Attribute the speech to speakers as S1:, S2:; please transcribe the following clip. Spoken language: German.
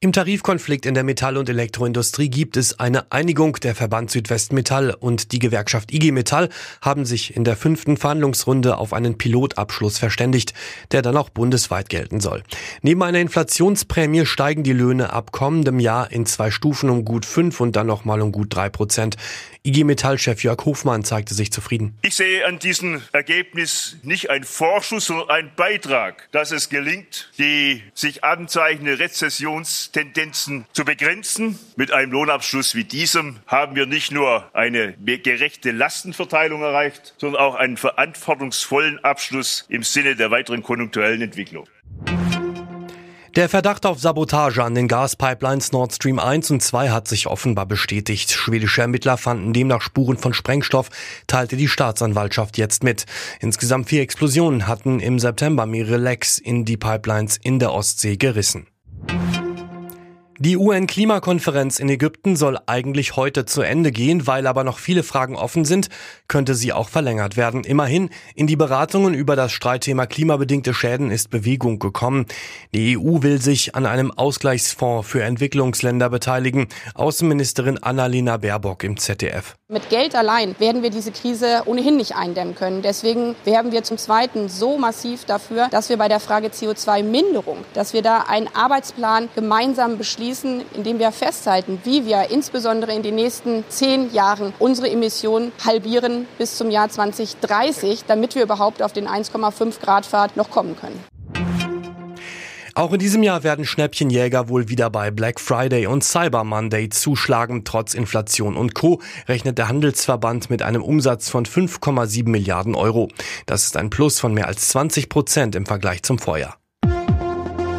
S1: Im Tarifkonflikt in der Metall- und Elektroindustrie gibt es eine Einigung. Der Verband Südwestmetall und die Gewerkschaft IG Metall haben sich in der fünften Verhandlungsrunde auf einen Pilotabschluss verständigt, der dann auch bundesweit gelten soll. Neben einer Inflationsprämie steigen die Löhne ab kommendem Jahr in zwei Stufen um gut fünf und dann nochmal um gut drei Prozent. IG Metall-Chef Jörg Hofmann zeigte sich zufrieden.
S2: Ich sehe an diesem Ergebnis nicht ein Vorschuss, sondern einen Beitrag, dass es gelingt, die sich anzeichnende Rezessionstendenzen zu begrenzen. Mit einem Lohnabschluss wie diesem haben wir nicht nur eine gerechte Lastenverteilung erreicht, sondern auch einen verantwortungsvollen Abschluss im Sinne der weiteren konjunkturellen Entwicklung.
S1: Der Verdacht auf Sabotage an den Gaspipelines Nord Stream 1 und 2 hat sich offenbar bestätigt. Schwedische Ermittler fanden demnach Spuren von Sprengstoff, teilte die Staatsanwaltschaft jetzt mit. Insgesamt vier Explosionen hatten im September mehrere Lecks in die Pipelines in der Ostsee gerissen. Die UN-Klimakonferenz in Ägypten soll eigentlich heute zu Ende gehen, weil aber noch viele Fragen offen sind, könnte sie auch verlängert werden. Immerhin, in die Beratungen über das Streitthema klimabedingte Schäden ist Bewegung gekommen. Die EU will sich an einem Ausgleichsfonds für Entwicklungsländer beteiligen. Außenministerin Annalena Baerbock im ZDF.
S3: Mit Geld allein werden wir diese Krise ohnehin nicht eindämmen können. Deswegen werben wir zum Zweiten so massiv dafür, dass wir bei der Frage CO2-Minderung, dass wir da einen Arbeitsplan gemeinsam beschließen, beschließen, indem wir festhalten, wie wir insbesondere in den nächsten zehn Jahren unsere Emissionen halbieren bis zum Jahr 2030, damit wir überhaupt auf den 1,5 Grad Pfad noch kommen können.
S1: Auch in diesem Jahr werden Schnäppchenjäger wohl wieder bei Black Friday und Cyber Monday zuschlagen. Trotz Inflation und Co. rechnet der Handelsverband mit einem Umsatz von 5,7 Milliarden Euro. Das ist ein Plus von mehr als 20 Prozent im Vergleich zum Vorjahr.